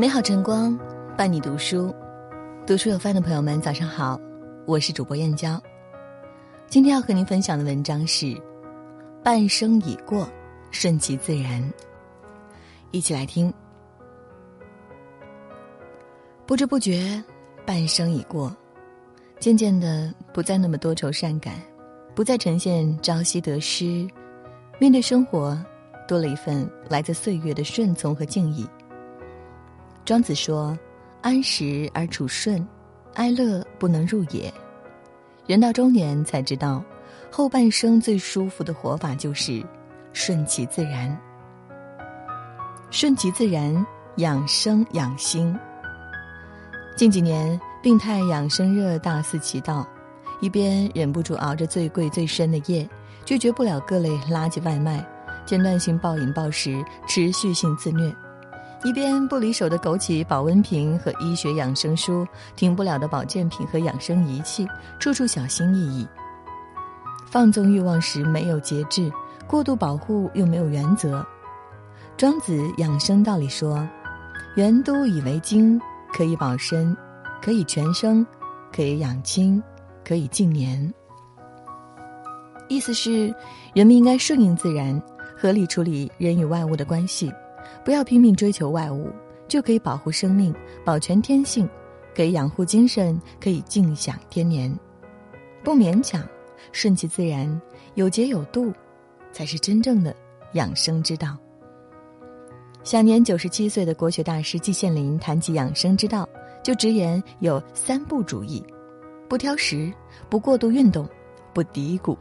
美好晨光伴你读书，读书有范的朋友们，早上好，我是主播燕娇。今天要和您分享的文章是：半生已过，顺其自然。一起来听。不知不觉，半生已过，渐渐的不再那么多愁善感，不再呈现朝夕得失，面对生活，多了一份来自岁月的顺从和敬意。庄子说：“安时而处顺，哀乐不能入也。”人到中年才知道，后半生最舒服的活法就是顺其自然。顺其自然，养生养心。近几年，病态养生热大肆其道，一边忍不住熬着最贵最深的夜，拒绝不了各类垃圾外卖，间断性暴饮暴食，持续性自虐；一边不离手的枸杞保温瓶和医学养生书，停不了的保健品和养生仪器，处处小心翼翼。放纵欲望时没有节制，过度保护又没有原则。庄子养生道理说：“元都以为精，可以保身，可以全生，可以养亲，可以静年。”意思是，人们应该顺应自然，合理处理人与外物的关系，不要拼命追求外物，就可以保护生命，保全天性，可以养护精神，可以静享天年。不勉强，顺其自然，有节有度，才是真正的养生之道。享年九十七岁的国学大师季羡林谈起养生之道，就直言有三不主义：不挑食、不过度运动、不低谷。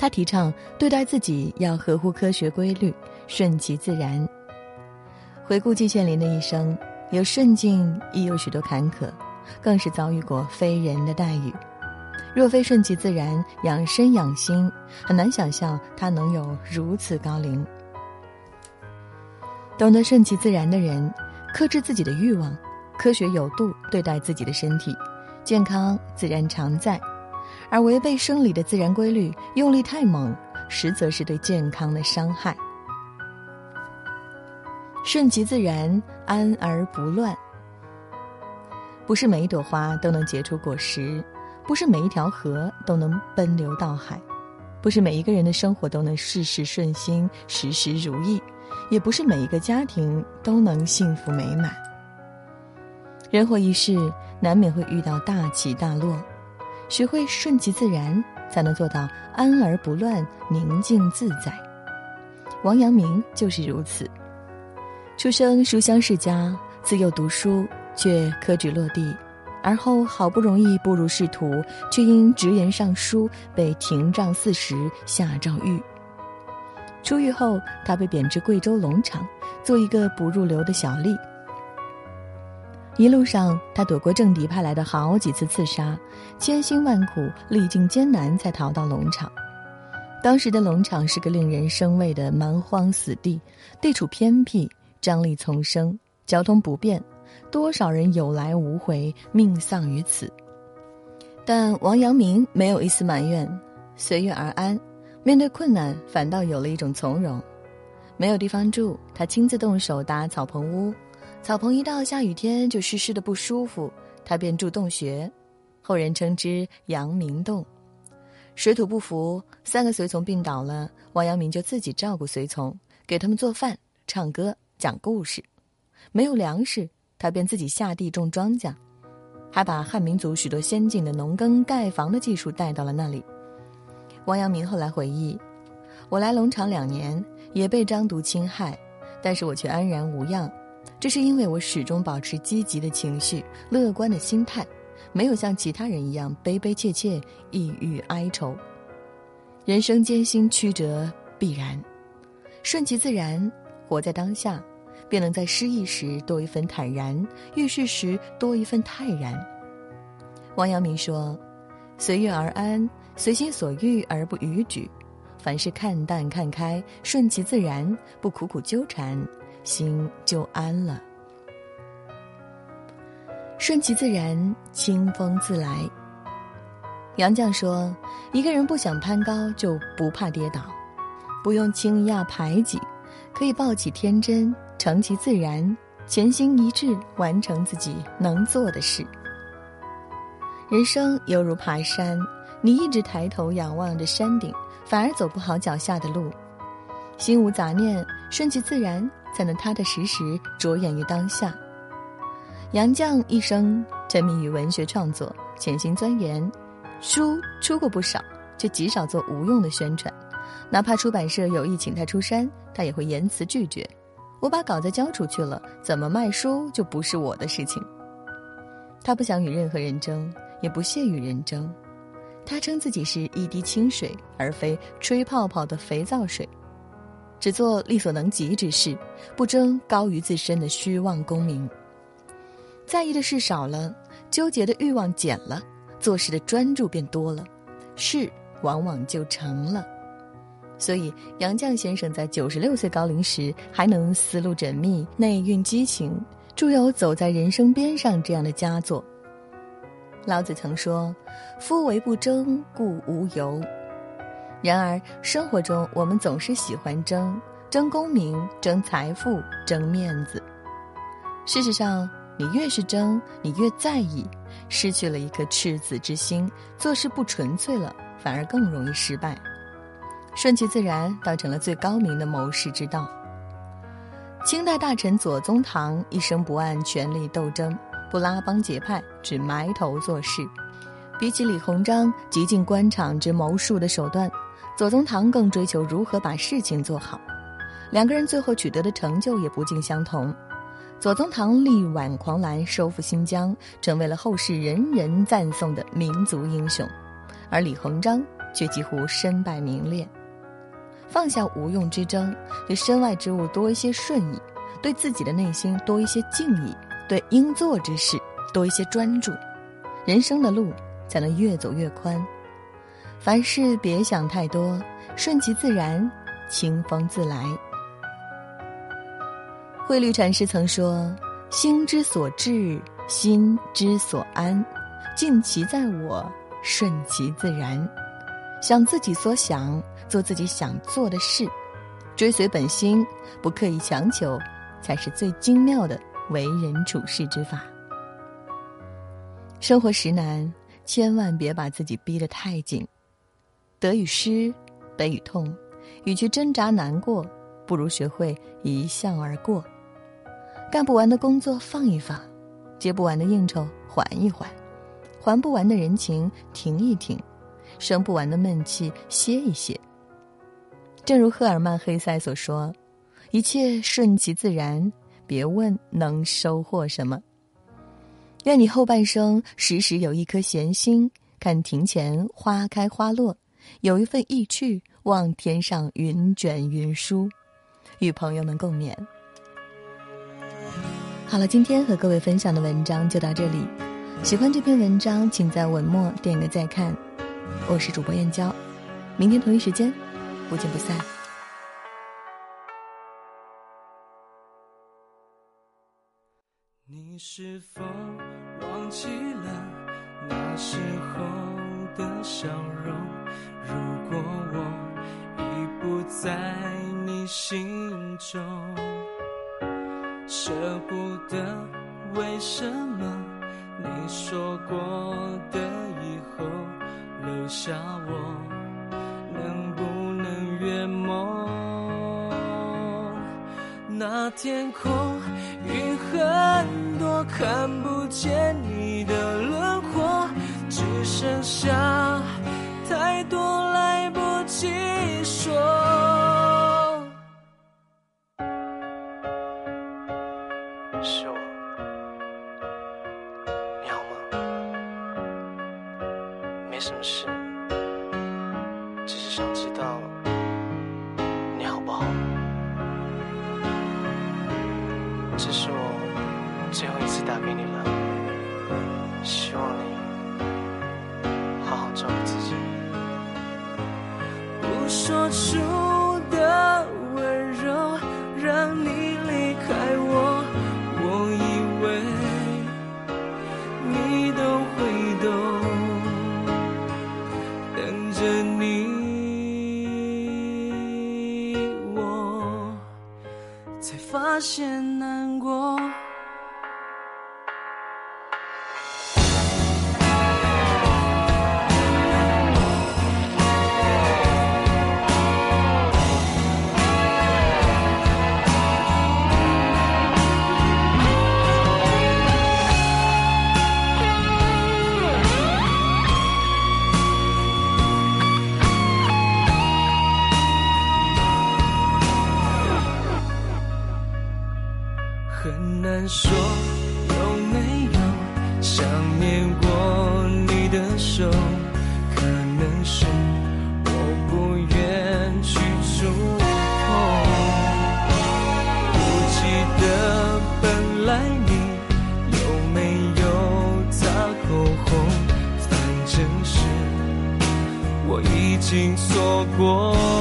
他提倡对待自己要合乎科学规律，顺其自然。回顾季羡林的一生，有顺境，亦有许多坎坷，更是遭遇过非人的待遇。若非顺其自然，养身养心，很难想象他能有如此高龄。懂得顺其自然的人，克制自己的欲望，科学有度对待自己的身体，健康自然常在；而违背生理的自然规律，用力太猛，实则是对健康的伤害。顺其自然，安而不乱。不是每一朵花都能结出果实，不是每一条河都能奔流到海，不是每一个人的生活都能事事顺心、时时如意。也不是每一个家庭都能幸福美满。人活一世，难免会遇到大起大落，学会顺其自然，才能做到安而不乱、宁静自在。王阳明就是如此，出生书香世家，自幼读书却科举落地，而后好不容易步入仕途，却因直言上书被廷杖四十，下诏狱。出狱后，他被贬至贵州龙场，做一个不入流的小吏。一路上，他躲过政敌派来的好几次刺杀，千辛万苦，历尽艰难，才逃到龙场。当时的龙场是个令人生畏的蛮荒死地，地处偏僻，瘴疠丛生，交通不便，多少人有来无回，命丧于此。但王阳明没有一丝埋怨，随遇而安。面对困难，反倒有了一种从容。没有地方住，他亲自动手搭草棚屋。草棚一到下雨天就湿湿的不舒服，他便住洞穴，后人称之阳明洞。水土不服，三个随从病倒了，王阳明就自己照顾随从，给他们做饭、唱歌、讲故事。没有粮食，他便自己下地种庄稼，还把汉民族许多先进的农耕、盖房的技术带到了那里。王阳明后来回忆：“我来龙场两年，也被张毒侵害，但是我却安然无恙。这是因为我始终保持积极的情绪、乐观的心态，没有像其他人一样悲悲切切、抑郁哀愁。人生艰辛曲折必然，顺其自然，活在当下，便能在失意时多一份坦然，遇事时多一份泰然。”王阳明说：“随遇而安。”随心所欲而不逾矩，凡事看淡看开，顺其自然，不苦苦纠缠，心就安了。顺其自然，清风自来。杨绛说：“一个人不想攀高，就不怕跌倒，不用轻压排挤，可以抱起天真，成其自然，潜心一致，完成自己能做的事。人生犹如爬山，你一直抬头仰望着山顶，反而走不好脚下的路。心无杂念，顺其自然，才能踏踏实实着眼于当下。杨绛一生沉迷于文学创作，潜心钻研，书出过不少，却极少做无用的宣传。哪怕出版社有意请他出山，他也会严词拒绝。我把稿子交出去了，怎么卖书就不是我的事情。他不想与任何人争，也不屑与人争。他称自己是一滴清水，而非吹泡泡的肥皂水。只做力所能及之事，不争高于自身的虚妄功名。在意的事少了，纠结的欲望减了，做事的专注便多了，事往往就成了。所以，杨绛先生在九十六岁高龄时还能思路缜密、内蕴激情，著有《走在人生边上》这样的佳作。老子曾说：“夫唯不争，故无尤。”然而，生活中我们总是喜欢争，争功名、争财富、争面子。事实上，你越是争，你越在意，失去了一颗赤子之心，做事不纯粹了，反而更容易失败。顺其自然，倒成了最高明的谋事之道。清代大臣左宗棠一生不按权力斗争，不拉帮结派，只埋头做事。比起李鸿章极尽官场之谋术的手段，左宗棠更追求如何把事情做好。两个人最后取得的成就也不尽相同。左宗棠力挽狂澜，收复新疆，成为了后世人人赞颂的民族英雄，而李鸿章却几乎身败名裂。放下无用之争，对身外之物多一些顺意，对自己的内心多一些敬意，对应做之事多一些专注，人生的路才能越走越宽。凡事别想太多，顺其自然，清风自来。慧律禅师曾说：“心之所至，心之所安，尽其在我，顺其自然。”想自己所想，做自己想做的事，追随本心，不刻意强求，才是最精妙的为人处事之法。生活实难，千万别把自己逼得太紧。得与失，悲与痛，与其挣扎难过，不如学会一笑而过。干不完的工作放一放，接不完的应酬缓一缓，还不完的人情停一停。生不完的闷气，歇一歇。正如赫尔曼·黑塞所说：“一切顺其自然，别问能收获什么。”愿你后半生时时有一颗闲心，看庭前花开花落；有一份意趣，望天上云卷云舒。与朋友们共勉。好了，今天和各位分享的文章就到这里。喜欢这篇文章，请在文末点个再看。我是主播燕娇，明天同一时间不见不散。你是否忘记了那时候的笑容？如果我已不在你心中，舍不得，为什么你说过的以后？留下我，能不能圆梦？那天空云很多，看不见你的轮廓，只剩下太多来不及说。是我，你好吗？没什么事？只是想知道你好不好。这是我最后一次打给你了，希望你找自己。不说出的温柔，让你离开我，我以为你都会懂。等着你我才。发现难过。经错过。